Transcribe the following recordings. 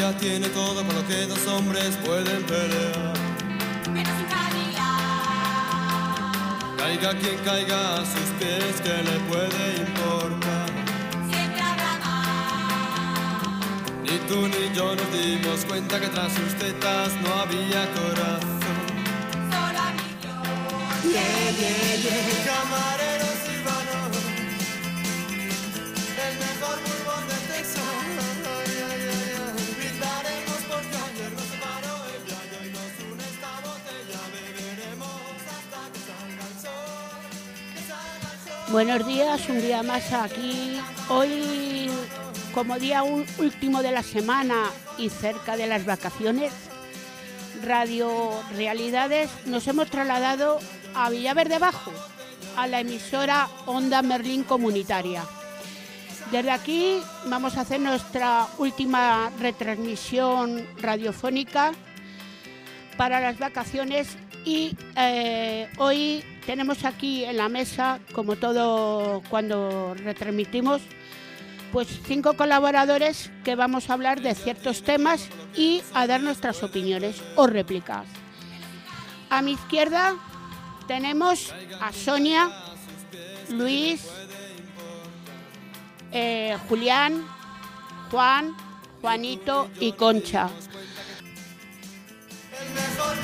ella tiene todo por lo que dos hombres pueden pelear. Menos un Cadillac. Caiga quien caiga a sus pies, que le puede importar? Siempre habrá más. Ni tú ni yo nos dimos cuenta que tras sus tetas no había corazón. Solo a mí yo. Yeah, yeah, yeah, camarero Buenos días, un día más aquí. Hoy, como día último de la semana y cerca de las vacaciones, Radio Realidades nos hemos trasladado a Villaverde Bajo, a la emisora Onda Merlín Comunitaria. Desde aquí vamos a hacer nuestra última retransmisión radiofónica para las vacaciones y eh, hoy tenemos aquí en la mesa, como todo cuando retransmitimos, pues cinco colaboradores que vamos a hablar de ciertos temas y a dar nuestras opiniones o réplicas. A mi izquierda tenemos a Sonia, Luis, eh, Julián, Juan, Juanito y Concha. El mejor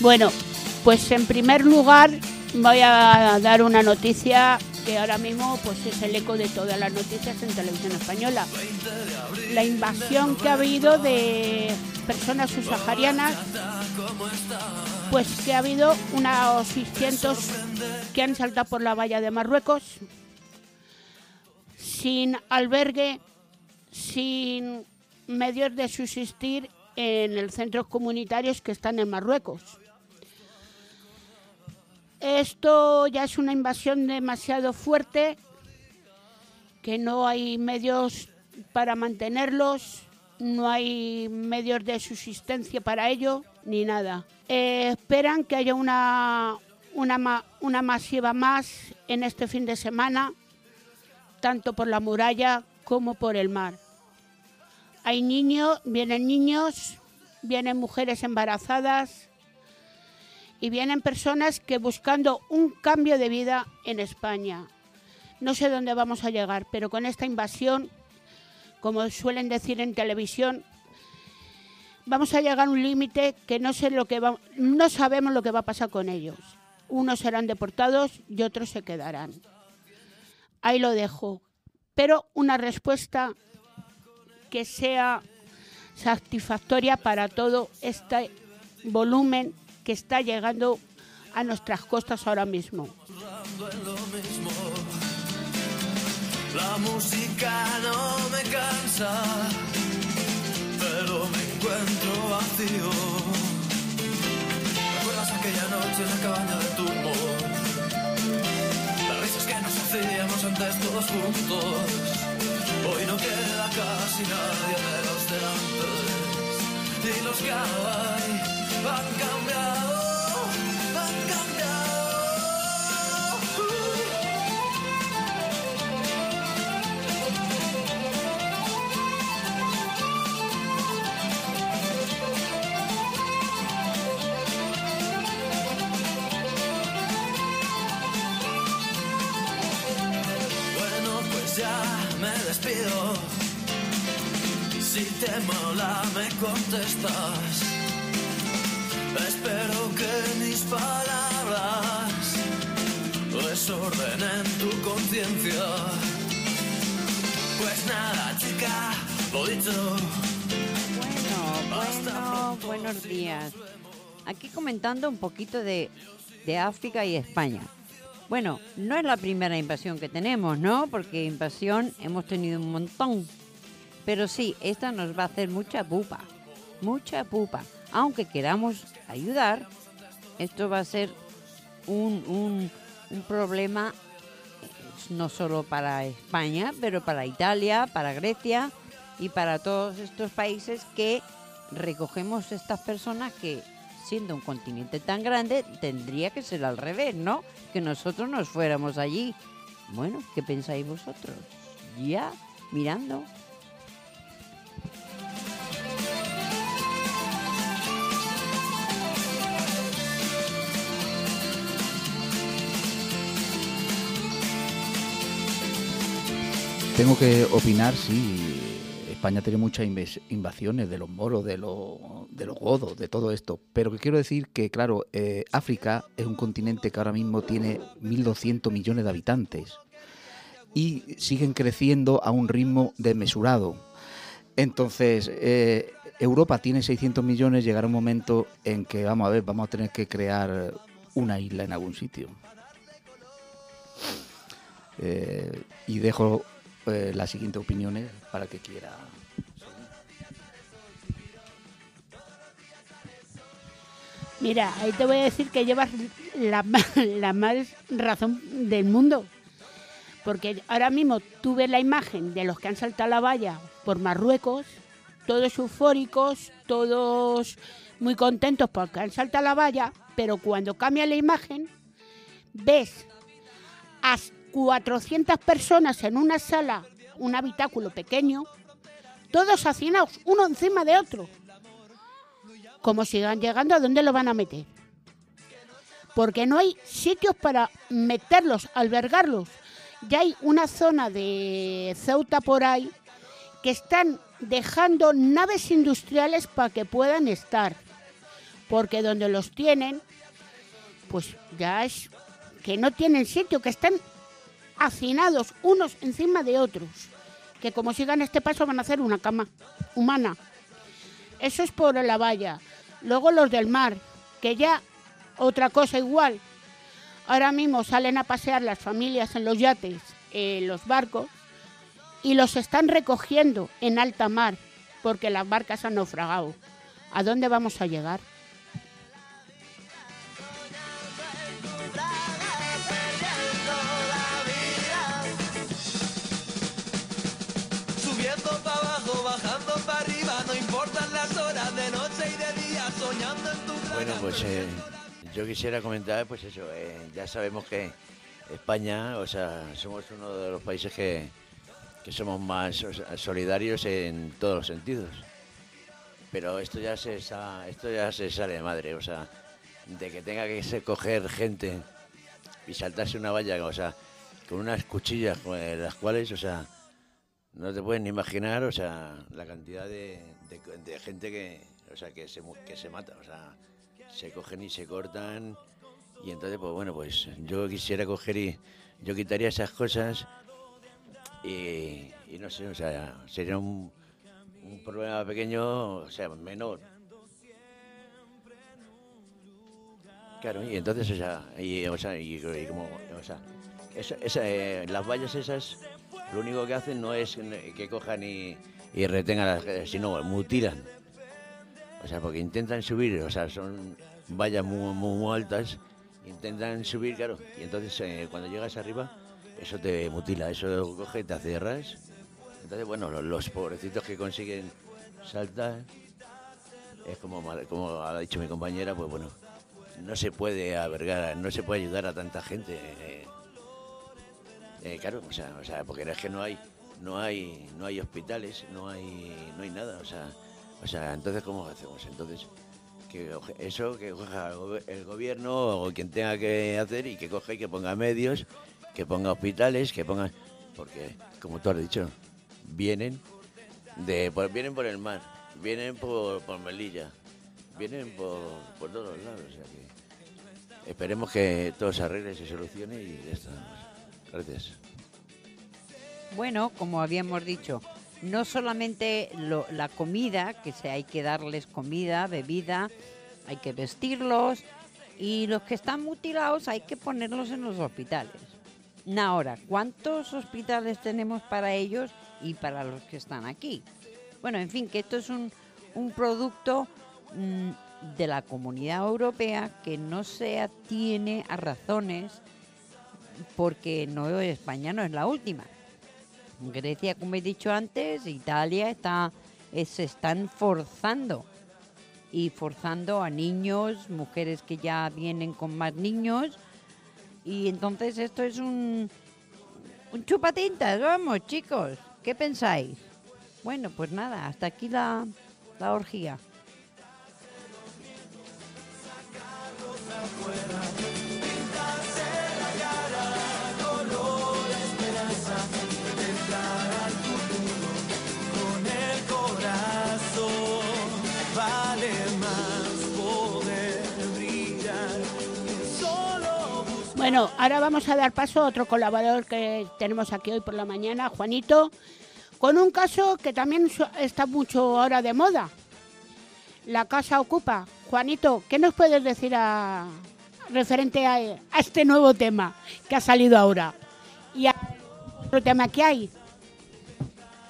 Bueno, pues en primer lugar voy a dar una noticia que ahora mismo pues es el eco de todas las noticias en televisión española. La invasión que ha habido de personas subsaharianas, pues que ha habido unos 600 que han saltado por la valla de Marruecos sin albergue, sin medios de subsistir en el centros comunitarios que están en Marruecos. Esto ya es una invasión demasiado fuerte, que no hay medios para mantenerlos, no hay medios de subsistencia para ello, ni nada. Eh, esperan que haya una, una, una masiva más en este fin de semana, tanto por la muralla como por el mar. Hay niños, vienen niños, vienen mujeres embarazadas y vienen personas que buscando un cambio de vida en España. No sé dónde vamos a llegar, pero con esta invasión, como suelen decir en televisión, vamos a llegar a un límite que no sé lo que va, no sabemos lo que va a pasar con ellos. Unos serán deportados y otros se quedarán. Ahí lo dejo. Pero una respuesta que sea satisfactoria para todo este volumen que está llegando a nuestras costas ahora mismo. La música no me cansa, pero me encuentro vacío. ¿Recuerdas aquella noche en la cabaña de tu humor? Las risas que nos hacíamos antes todos juntos. Hoy no queda casi nadie de los de los que han cambiado, han cambiado. Te mola, me contestas. Espero que mis palabras desordenen tu conciencia. Pues nada, chica, lo dicho. Bueno, bueno, buenos días. Aquí comentando un poquito de, de África y España. Bueno, no es la primera invasión que tenemos, ¿no? Porque invasión hemos tenido un montón. Pero sí, esta nos va a hacer mucha pupa. Mucha pupa. Aunque queramos ayudar, esto va a ser un, un- problema eh, no solo para España, pero para Italia, para Grecia y para todos estos países que recogemos estas personas que, siendo un continente tan grande, tendría que ser al revés, ¿no? Que nosotros nos fuéramos allí. Bueno, ¿qué pensáis vosotros? Ya, mirando. Tengo que opinar, sí. España tiene muchas invasiones de los moros, de los, de los godos, de todo esto. Pero que quiero decir que, claro, eh, África es un continente que ahora mismo tiene 1.200 millones de habitantes y siguen creciendo a un ritmo desmesurado. Entonces, eh, Europa tiene 600 millones, llegará un momento en que, vamos a ver, vamos a tener que crear una isla en algún sitio. Eh, y dejo eh, las siguientes opiniones para que quiera. Mira, ahí te voy a decir que llevas la, la más razón del mundo. Porque ahora mismo tú ves la imagen de los que han saltado la valla por Marruecos, todos eufóricos, todos muy contentos porque han saltado la valla, pero cuando cambia la imagen, ves a 400 personas en una sala, un habitáculo pequeño, todos hacinados, uno encima de otro como sigan llegando, ¿a dónde lo van a meter? Porque no hay sitios para meterlos, albergarlos. Ya hay una zona de Ceuta por ahí que están dejando naves industriales para que puedan estar. Porque donde los tienen, pues ya es que no tienen sitio, que están hacinados unos encima de otros. Que como sigan este paso van a hacer una cama humana. Eso es por la valla. Luego los del mar, que ya otra cosa igual. Ahora mismo salen a pasear las familias en los yates, en los barcos, y los están recogiendo en alta mar, porque las barcas han naufragado. ¿A dónde vamos a llegar? Bueno, pues eh, yo quisiera comentar, pues eso, eh, ya sabemos que España, o sea, somos uno de los países que, que somos más solidarios en todos los sentidos. Pero esto ya se esto ya se sale de madre, o sea, de que tenga que coger gente y saltarse una valla, o sea, con unas cuchillas con las cuales, o sea, no te puedes ni imaginar, o sea, la cantidad de, de- gente que, o sea, que se, que se mata, o sea, se cogen y se cortan. Y entonces, pues bueno, pues yo quisiera coger y yo quitaría esas cosas y, y no sé, o sea, sería un, un problema pequeño, o sea, menor. Claro, y entonces, o sea, y, o sea, y, como, o sea, esa- esa, eh, las vallas esas, lo único que hacen no es que cojan y, y retengan, las, sino mutilan. O sea, porque intentan subir, o sea, son vallas muy, muy, altas, intentan subir, claro, y entonces eh, cuando llegas arriba, eso te mutila, eso coge, te hace ras. Entonces, bueno, los, pobrecitos que consiguen saltar, es como, como ha dicho mi compañera, pues bueno, no se puede albergar, no se puede ayudar a tanta gente. eh, eh, claro, o sea, o sea, porque es que no hay, no hay, no hay hospitales, no hay, no hay nada, o sea, o sea, entonces cómo hacemos, entonces que eso que coja el gobierno o quien tenga que hacer y que coja y que ponga medios, que ponga hospitales, que ponga, porque como tú has dicho, vienen de, por, vienen por el mar, vienen por, por Melilla, vienen por, por todos lados, esperemos que todo se arregle, se solucione y ya está. Gracias. Bueno, como habíamos dicho, no solamente la comida, que se hay que darles comida, bebida, hay que vestirlos y los que están mutilados hay que ponerlos en los hospitales. Ahora, ¿cuántos hospitales tenemos para ellos y para los que están aquí? Bueno, en fin, que esto es un, un producto mm, de la comunidad europea que no se atiene a razones porque no España no es la última. Grecia, como he dicho antes, Italia está, eh, se están forzando y forzando a niños, mujeres que ya vienen con más niños y entonces esto es un, un chupatintas, vamos chicos, ¿qué pensáis? Bueno, pues nada, hasta aquí la, la orgía. Bueno, ahora vamos a dar paso a otro colaborador que tenemos aquí hoy por la mañana, Juanito, con un caso que también está mucho ahora de moda. La casa ocupa. Juanito, ¿qué nos puedes decir a, referente a, a este nuevo tema que ha salido ahora? Y a otro tema que hay.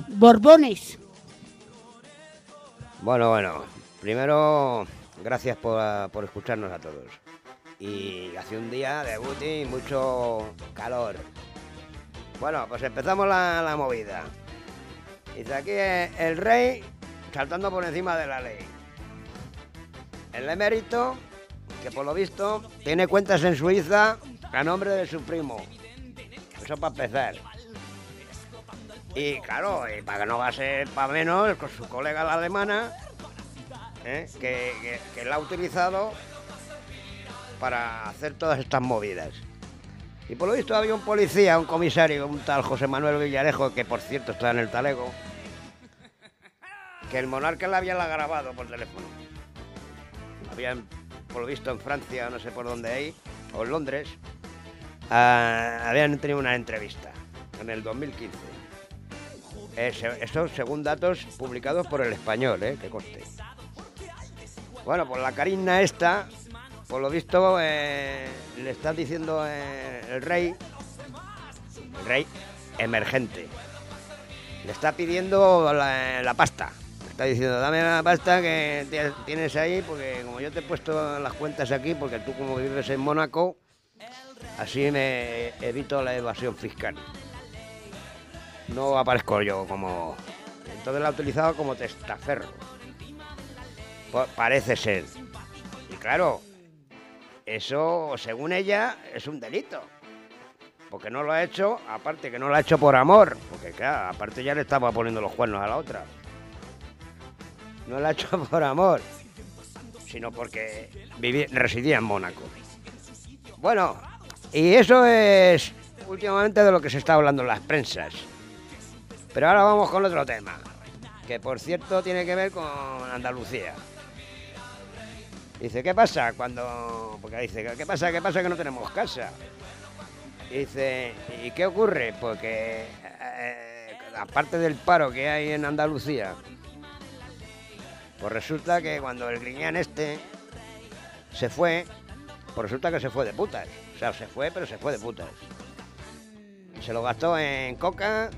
Borbones. Bueno, bueno, primero gracias por, por escucharnos a todos. Y hace un día de booty y mucho calor. Bueno, pues empezamos la, la movida. Dice aquí eh, el rey saltando por encima de la ley. El emérito, que por lo visto tiene cuentas en Suiza a nombre de su primo. Eso para empezar. Y claro, y para que no va a ser para menos, con su colega la alemana, ¿eh? que, que- que la ha utilizado para hacer todas estas movidas. Y por lo visto había un policía, un comisario, un tal José Manuel Villarejo, que por cierto está en el talego, que el monarca la había grabado por teléfono. Habían, por lo visto, en Francia, no sé por dónde ahí, o en Londres, ah, habían tenido una entrevista en el 2015. Eh, se- esto según datos publicados por el español, eh, que conste. Bueno, pues la Karina esta, por lo visto, eh, le está diciendo eh, el rey, el rey emergente, le está pidiendo la, pasta. Está diciendo, dame la pasta que ti- tienes ahí, porque como yo te he puesto las cuentas aquí, porque tú como vives en Mónaco, así me evito la evasión fiscal no aparezco yo como... Entonces la ha utilizado como testaferro. Pa- parece ser. Y claro, eso, según ella, es un delito. Porque no lo ha hecho, aparte que no lo ha hecho por amor. Porque claro, aparte ya le estaba poniendo los cuernos a la otra. No lo ha hecho por amor, sino porque vivía, residía en Mónaco. Bueno, y eso es últimamente de lo que se está hablando en las prensas. Pero ahora vamos con otro tema, que por cierto tiene que ver con Andalucía. Dice, ¿qué pasa cuando...? Porque dice, ¿qué pasa? ¿Qué pasa que no tenemos casa? Dice, ¿y qué ocurre? Porque eh, aparte del paro que hay en Andalucía, pues resulta que cuando el griñán este se fue, pues resulta que se fue de putas. O sea, se fue, pero se fue de putas. Se lo gastó en coca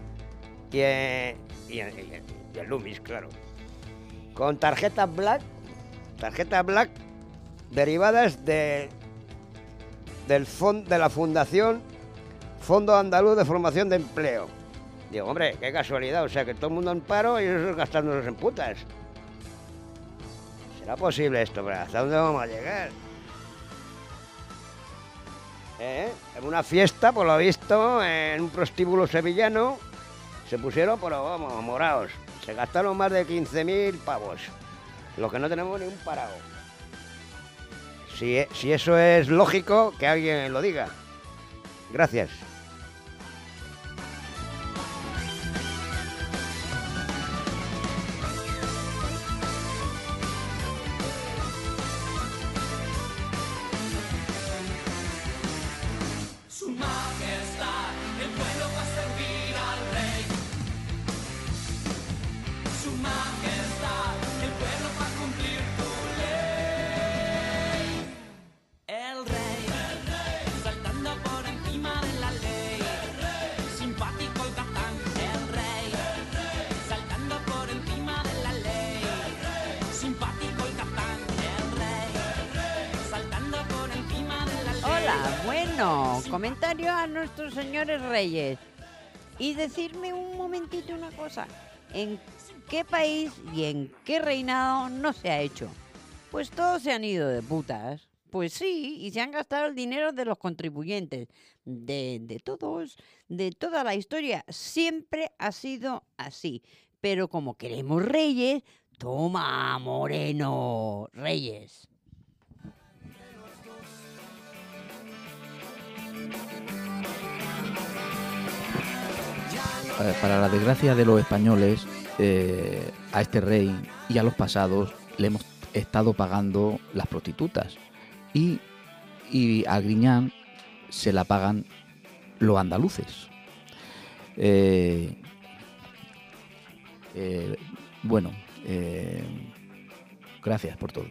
y en, y en, y en- y en Loomis, claro. Con tarjetas black, tarjetas black derivadas de del fond, de la Fundación Fondo Andaluz de Formación de Empleo. Digo, hombre, qué casualidad, o sea que todo el mundo en paro y ellos gastándonos en putas. ¿Será posible esto? ¿Pero ¿Hasta dónde vamos a llegar? ¿Eh? En una fiesta, por lo visto, en un prostíbulo sevillano, se pusieron, pero vamos, morados. Se gastaron más de 15.000 pavos. Lo que no tenemos ni un parado. Si, e- si eso es lógico, que alguien lo diga. Gracias. Y decirme un momentito una cosa. ¿En qué país y en qué reinado no se ha hecho? Pues todos se han ido de putas. Pues sí, y se han gastado el dinero de los contribuyentes, de, de todos, de toda la historia. Siempre ha sido así. Pero como queremos reyes, toma, Moreno, reyes. Para la desgracia de los españoles, eh, a este rey y a los pasados le hemos estado pagando las prostitutas. Y, a Griñán se la pagan los andaluces. Eh, eh, bueno, gracias por todo.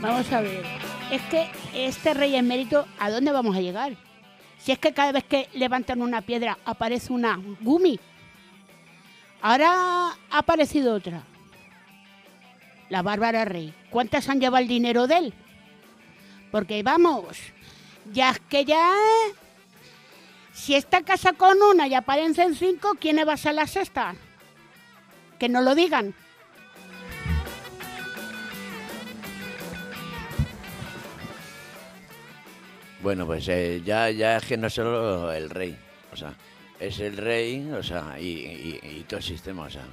Vamos a ver. Es que este rey emérito, ¿a dónde vamos a llegar? Si es que cada vez que levantan una piedra aparece una gumi. Ahora ha aparecido otra. La Bárbara Rey. ¿Cuántas han llevado el dinero de él? Porque vamos, ya es que ya... Si está casa con una y aparecen cinco, ¿quién va a ser la sexta? Que no lo digan. Bueno, pues eh, ya, ya es que no solo el rey, o sea, es el rey, o sea, y, y- todo el sistema, o sea,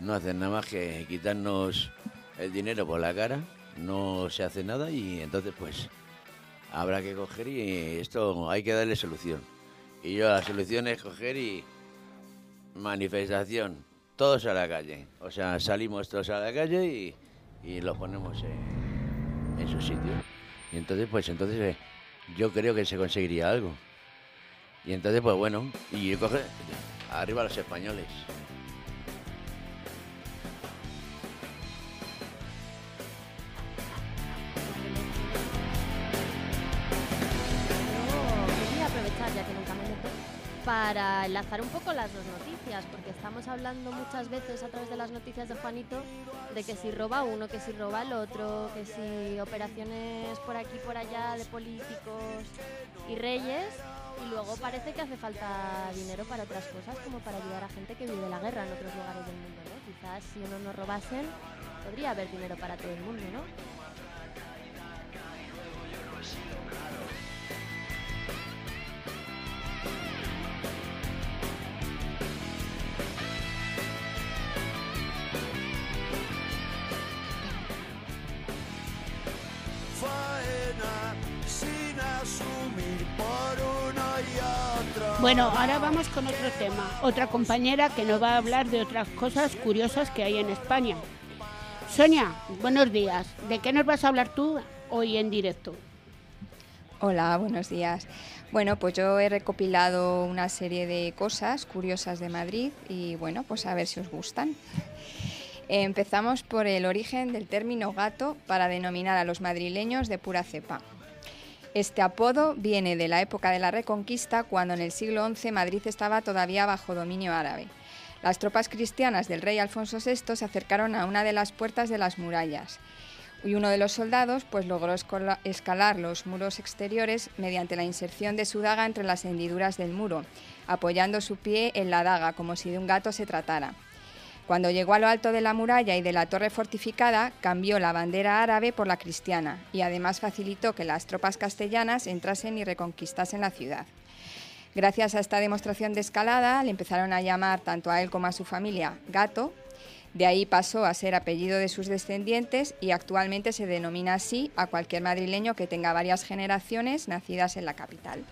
no hacen nada más que quitarnos el dinero por la cara, no se hace nada y entonces pues habrá que coger y esto hay que darle solución. Y yo la solución es coger y manifestación, todos a la calle, o sea, salimos todos a la calle y, y los ponemos en su sitio. Y entonces pues entonces... eh, yo creo que se conseguiría algo. Y entonces, pues bueno, y coge arriba los españoles. Para enlazar un poco las dos noticias, porque estamos hablando muchas veces a través de las noticias de Juanito de que si roba uno, que si roba el otro, que si operaciones por aquí por allá de políticos y reyes, y luego parece que hace falta dinero para otras cosas, como para ayudar a gente que vive la guerra en otros lugares del mundo, ¿no? Quizás si uno no robasen, podría haber dinero para todo el mundo, ¿no? Bueno, ahora vamos con otro tema. Otra compañera que nos va a hablar de otras cosas curiosas que hay en España. Sonia, buenos días. ¿De qué nos vas a hablar tú hoy en directo? Hola, buenos días. Bueno, pues yo he recopilado una serie de cosas curiosas de Madrid y bueno, pues a ver si os gustan. Empezamos por el origen del término gato para denominar a los madrileños de pura cepa. Este apodo viene de la época de la Reconquista, cuando en el siglo XI Madrid estaba todavía bajo dominio árabe. Las tropas cristianas del rey Alfonso VI se acercaron a una de las puertas de las murallas y uno de los soldados pues logró escalar los muros exteriores mediante la inserción de su daga entre las hendiduras del muro, apoyando su pie en la daga como si de un gato se tratara. Cuando llegó a lo alto de la muralla y de la torre fortificada, cambió la bandera árabe por la cristiana y además facilitó que las tropas castellanas entrasen y reconquistasen la ciudad. Gracias a esta demostración de escalada, le empezaron a llamar tanto a él como a su familia gato. De ahí pasó a ser apellido de sus descendientes y actualmente se denomina así a cualquier madrileño que tenga varias generaciones nacidas en la capital.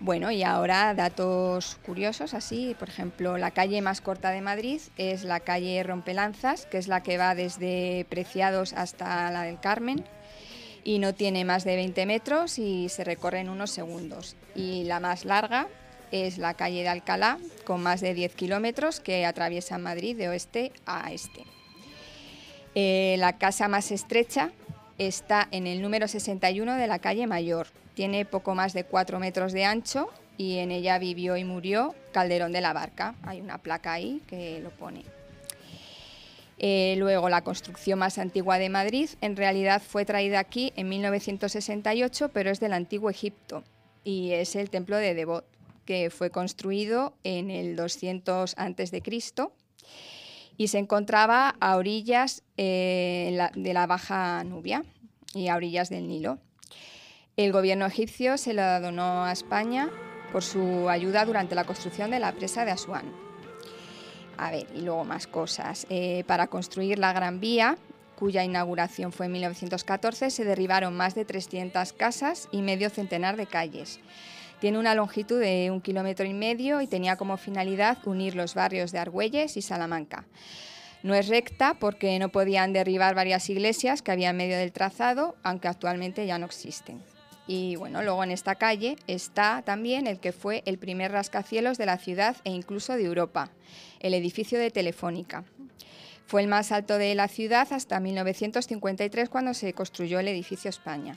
Bueno, y ahora datos curiosos, así, por ejemplo, la calle más corta de Madrid es la calle Rompelanzas, que es la que va desde Preciados hasta la del Carmen, y no tiene más de 20 metros y se recorre en unos segundos. Y la más larga es la calle de Alcalá, con más de 10 kilómetros, que atraviesa Madrid de oeste a este. Eh, la casa más estrecha está en el número 61 de la calle Mayor. Tiene poco más de 4 metros de ancho y en ella vivió y murió Calderón de la Barca. Hay una placa ahí que lo pone. Eh, luego, la construcción más antigua de Madrid en realidad fue traída aquí en 1968, pero es del antiguo Egipto y es el templo de Devot, que fue construido en el 200 a.C. y se encontraba a orillas eh, de la Baja Nubia y a orillas del Nilo. El gobierno egipcio se lo donó a España por su ayuda durante la construcción de la presa de Asuán. A ver, y luego más cosas. Eh, para construir la Gran Vía, cuya inauguración fue en 1914, se derribaron más de 300 casas y medio centenar de calles. Tiene una longitud de un kilómetro y medio y tenía como finalidad unir los barrios de Argüelles y Salamanca. No es recta porque no podían derribar varias iglesias que había en medio del trazado, aunque actualmente ya no existen. Y bueno, luego en esta calle está también el que fue el primer rascacielos de la ciudad e incluso de Europa, el edificio de Telefónica. Fue el más alto de la ciudad hasta 1953 cuando se construyó el edificio España.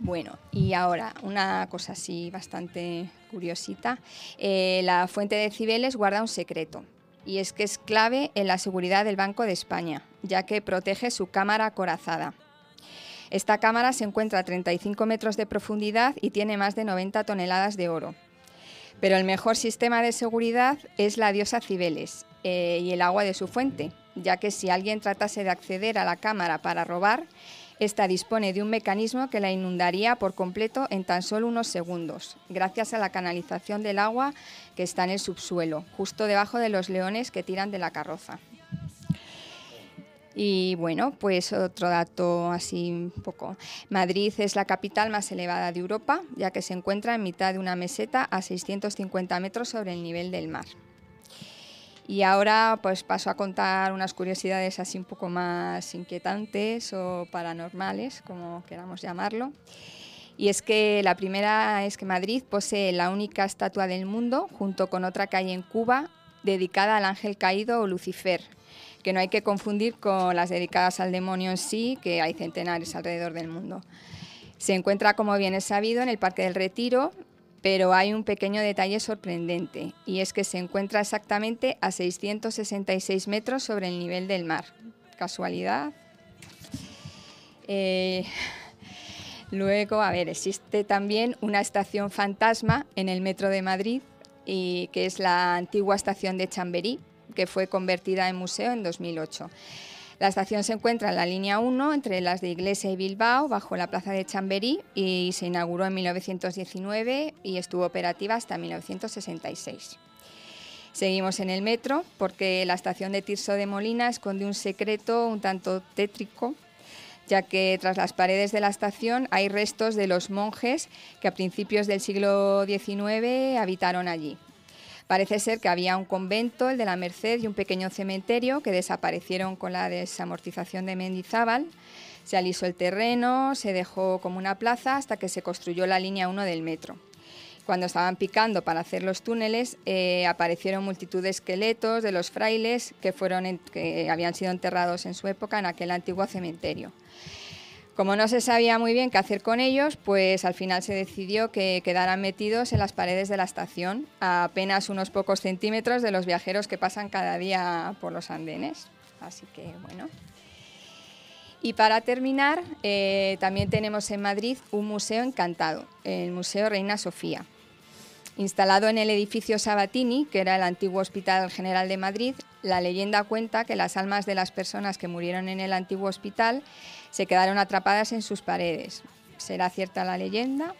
Bueno, y ahora una cosa así bastante curiosita. Eh, la fuente de Cibeles guarda un secreto y es que es clave en la seguridad del Banco de España, ya que protege su cámara acorazada. Esta cámara se encuentra a 35 metros de profundidad y tiene más de 90 toneladas de oro. Pero el mejor sistema de seguridad es la diosa Cibeles eh, y el agua de su fuente, ya que si alguien tratase de acceder a la cámara para robar, esta dispone de un mecanismo que la inundaría por completo en tan solo unos segundos, gracias a la canalización del agua que está en el subsuelo, justo debajo de los leones que tiran de la carroza. Y bueno, pues otro dato así un poco. Madrid es la capital más elevada de Europa, ya que se encuentra en mitad de una meseta a 650 metros sobre el nivel del mar. Y ahora pues paso a contar unas curiosidades así un poco más inquietantes o paranormales, como queramos llamarlo. Y es que la primera es que Madrid posee la única estatua del mundo, junto con otra que hay en Cuba, dedicada al ángel caído o Lucifer, que no hay que confundir con las dedicadas al demonio en sí, que hay centenares alrededor del mundo. Se encuentra, como bien es sabido, en el Parque del Retiro, pero hay un pequeño detalle sorprendente, y es que se encuentra exactamente a 666 metros sobre el nivel del mar. ¿Casualidad? Eh, luego, a ver, existe también una estación fantasma en el metro de Madrid, y que es la antigua estación de Chamberí, que fue convertida en museo en 2008. La estación se encuentra en la línea 1 entre las de Iglesia y Bilbao, bajo la plaza de Chamberí, y se inauguró en 1919 y estuvo operativa hasta 1966. Seguimos en el metro porque la estación de Tirso de Molina esconde un secreto un tanto tétrico, ya que tras las paredes de la estación hay restos de los monjes que a principios del siglo XIX habitaron allí. Parece ser que había un convento, el de la Merced, y un pequeño cementerio que desaparecieron con la desamortización de Mendizábal. Se alisó el terreno, se dejó como una plaza hasta que se construyó la línea 1 del metro. Cuando estaban picando para hacer los túneles, eh, aparecieron multitud de esqueletos de los frailes que, fueron que habían sido enterrados en su época en aquel antiguo cementerio. Como no se sabía muy bien qué hacer con ellos, pues al final se decidió que quedaran metidos en las paredes de la estación, a apenas unos pocos centímetros de los viajeros que pasan cada día por los andenes. Así que bueno. Y para terminar, eh, también tenemos en Madrid un museo encantado, el Museo Reina Sofía. Instalado en el edificio Sabatini, que era el antiguo Hospital General de Madrid, la leyenda cuenta que las almas de las personas que murieron en el antiguo hospital se quedaron atrapadas en sus paredes. ¿Será cierta la leyenda?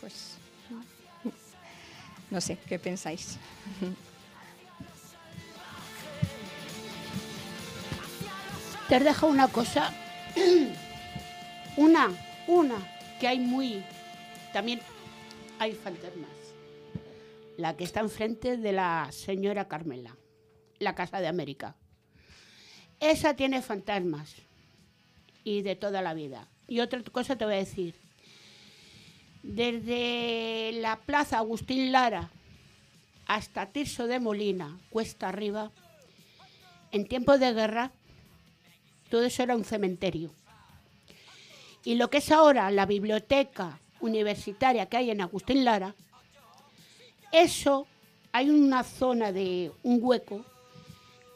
Pues no sé, ¿qué pensáis? Te has dejado una cosa, una, una, que hay muy, también hay fantasmas. La que está enfrente de la señora Carmela, la Casa de América. Esa tiene fantasmas y de toda la vida. Y otra cosa te voy a decir. Desde la Plaza Agustín Lara hasta Tirso de Molina, cuesta arriba, en tiempos de guerra, todo eso era un cementerio. Y lo que es ahora la biblioteca universitaria que hay en Agustín Lara, eso hay una zona de un hueco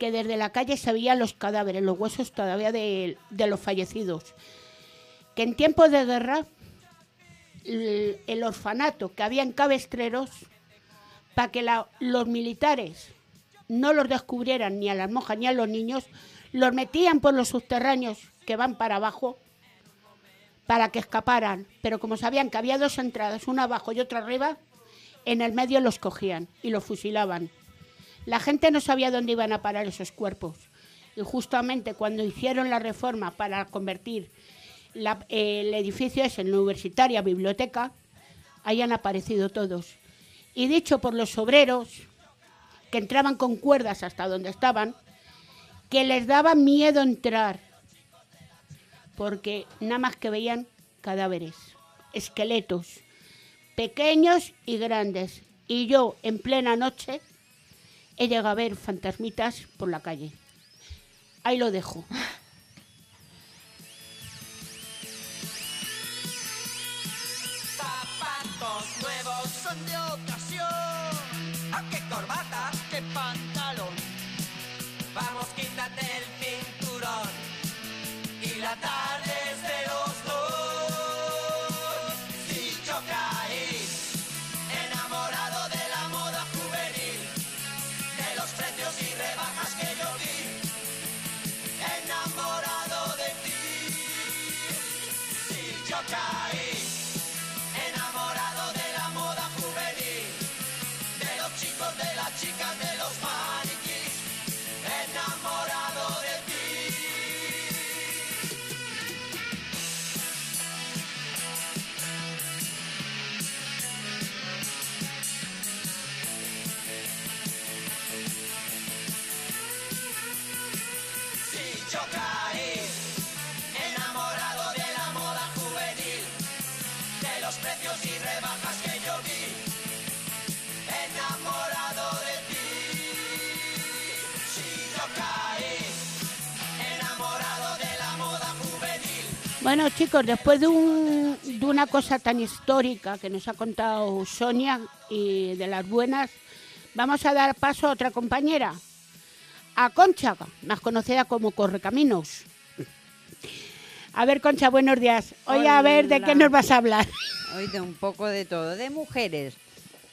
que desde la calle se veían los cadáveres, los huesos todavía de, los fallecidos. Que en tiempos de guerra, el, orfanato que había en Cabestreros, para que los militares no los descubrieran ni a las monjas ni a los niños, los metían por los subterráneos que van para abajo para que escaparan. Pero como sabían que había dos entradas, una abajo y otra arriba, en el medio los cogían y los fusilaban. La gente no sabía dónde iban a parar esos cuerpos. Y justamente cuando hicieron la reforma para convertir el edificio ese en la universitaria biblioteca, ahí han aparecido todos. Y dicho por los obreros, que entraban con cuerdas hasta donde estaban, que les daba miedo entrar, porque nada más que veían cadáveres, esqueletos, pequeños y grandes. Y yo, en plena noche, he llegado a ver fantasmitas por la calle. Ahí lo dejo. Bueno, chicos, después de, un- de una cosa tan histórica que nos ha contado Sonia y de las buenas, vamos a dar paso a otra compañera, a Concha, más conocida como Correcaminos. A ver, Concha, buenos días. Oye, a ver, ¿de qué nos vas a hablar? Hoy de un poco de todo. De mujeres.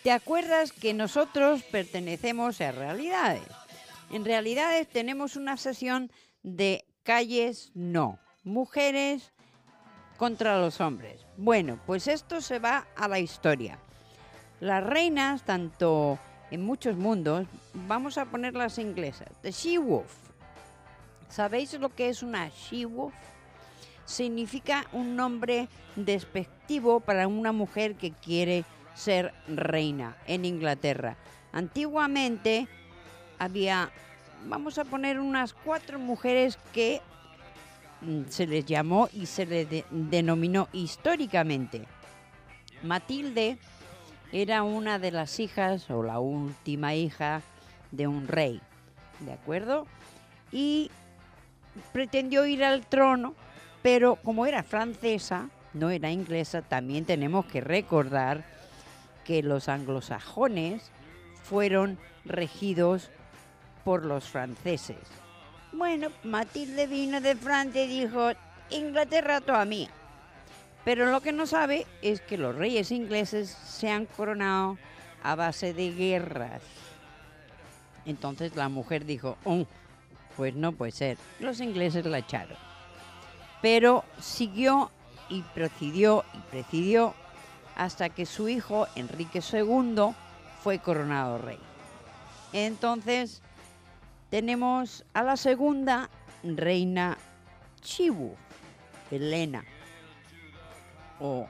¿Te acuerdas que nosotros pertenecemos a Realidades? En Realidades tenemos una sesión de calles no. Mujeres contra los hombres. Bueno, pues esto se va a la historia. Las reinas, tanto en muchos mundos, vamos a ponerlas inglesas. The She-Wolf. ¿Sabéis lo que es una She-Wolf? significa un nombre despectivo para una mujer que quiere ser reina en Inglaterra. Antiguamente había, vamos a poner unas cuatro mujeres que se les llamó y se les de- denominó históricamente. Matilde era una de las hijas o la última hija de un rey, ¿de acuerdo? Y pretendió ir al trono, pero como era francesa, no era inglesa, también tenemos que recordar que los anglosajones fueron regidos por los franceses. Bueno, Matilde vino de Francia y dijo, Inglaterra toda mía. Pero lo que no sabe es que los reyes ingleses se han coronado a base de guerras. Entonces la mujer dijo, "Oh, pues no puede ser. Los ingleses la echaron. Pero siguió y presidió y presidió hasta que su hijo, Enrique II, fue coronado rey. Entonces tenemos a la segunda reina Chibu, Helena, o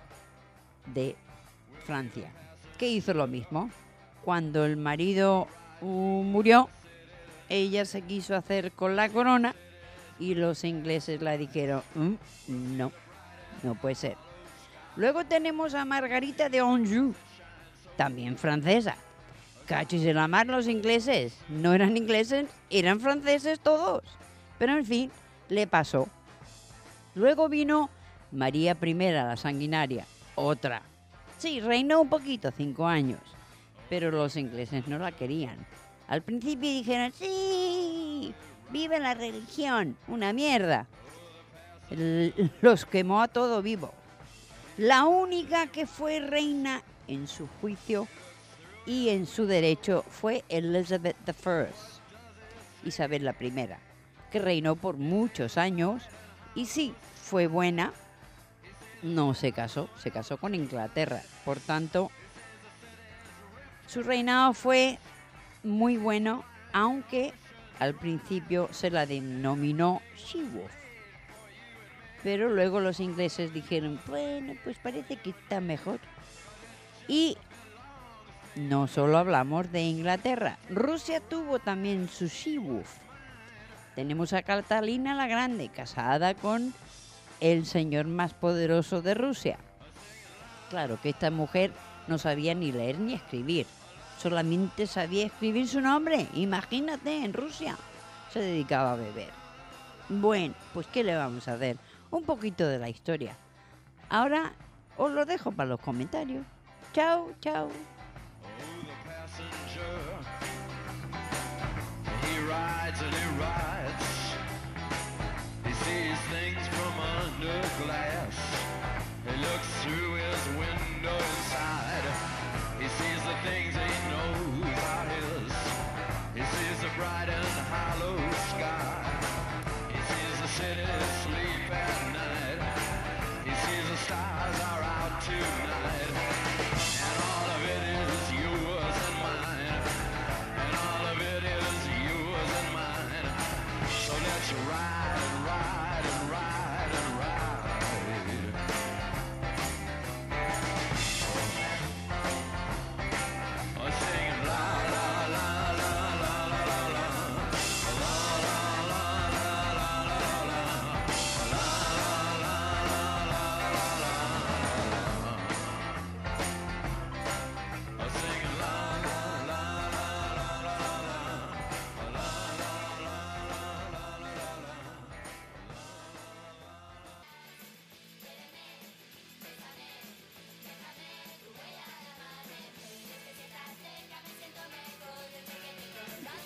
de Francia, que hizo lo mismo. Cuando el marido uh, murió, ella se quiso hacer con la corona y los ingleses la dijeron, "Mm, no, no puede ser. Luego tenemos a Margarita de Anjou, también francesa. Cachis de la mar los ingleses. No eran ingleses, eran franceses todos. Pero en fin, le pasó. Luego vino María I, la sanguinaria, otra. Sí, reinó un poquito, cinco años. Pero los ingleses no la querían. Al principio dijeron, sí, vive la religión, una mierda. Los quemó a todo vivo. La única que fue reina en su juicio y en su derecho fue Elizabeth I, Isabel la I, que reinó por muchos años y sí, fue buena, no se casó, se casó con Inglaterra. Por tanto, su reinado fue muy bueno, aunque al principio se la denominó She-Wolf. Pero luego los ingleses dijeron, bueno, pues parece que está mejor. Y no solo hablamos de Inglaterra, Rusia tuvo también su She-Wolf. Tenemos a Catalina la Grande, casada con el señor más poderoso de Rusia. Claro que esta mujer no sabía ni leer ni escribir, solamente sabía escribir su nombre. Imagínate, en Rusia se dedicaba a beber. Bueno, pues ¿qué le vamos a hacer? Un poquito de la historia. Ahora os lo dejo para los comentarios. Chao, chao.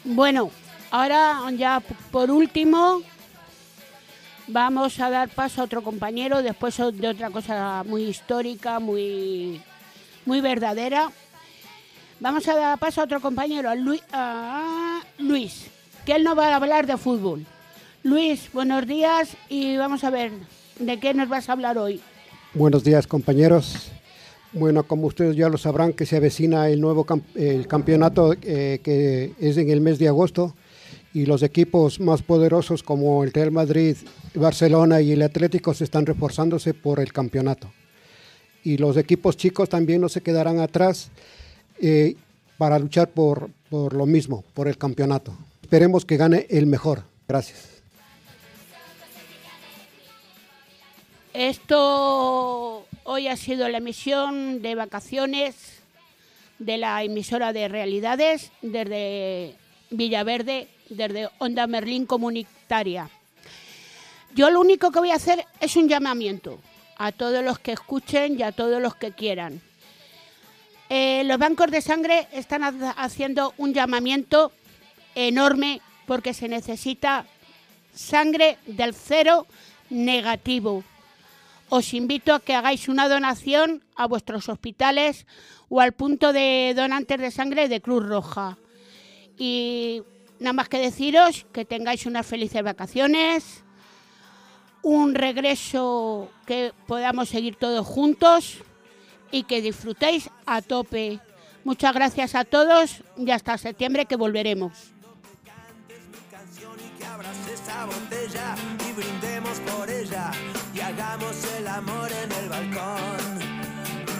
Bueno, ahora ya por último vamos a dar paso a otro compañero después de otra cosa muy histórica, muy, muy verdadera. Vamos a dar paso a otro compañero, a Luis, Luis, que él nos va a hablar de fútbol. Luis, buenos días y vamos a ver de qué nos vas a hablar hoy. Buenos días compañeros. Bueno, como ustedes ya lo sabrán que se avecina el nuevo el campeonato eh, que es en el mes de agosto y los equipos más poderosos como el Real Madrid, Barcelona y el Atlético se están reforzándose por el campeonato. Y los equipos chicos también no se quedarán atrás eh, para luchar por, por lo mismo, por el campeonato. Esperemos que gane el mejor. Gracias. Esto hoy ha sido la emisión de vacaciones de la emisora de realidades desde Villaverde, desde Onda Merlín Comunitaria. Yo lo único que voy a hacer es un llamamiento a todos los que escuchen y a todos los que quieran. Eh, los bancos de sangre están ha- haciendo un llamamiento enorme porque se necesita sangre del cero negativo. Os invito a que hagáis una donación a vuestros hospitales o al punto de donantes de sangre de Cruz Roja. Y nada más que deciros que tengáis unas felices vacaciones, un regreso que podamos seguir todos juntos y que disfrutéis a tope. Muchas gracias a todos y hasta septiembre que volveremos. Que abras esa botella y brindemos por ella y hagamos el amor en el balcón.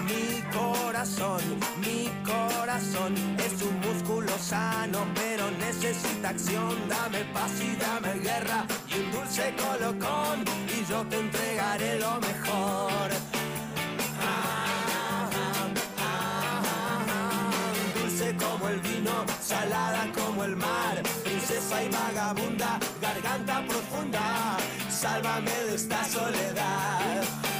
Mi corazón, mi corazón es un músculo sano, pero necesita acción. Dame paz y dame guerra y un dulce colocón y yo te entregaré lo mejor. Y vagabunda, garganta profunda, sálvame de esta soledad.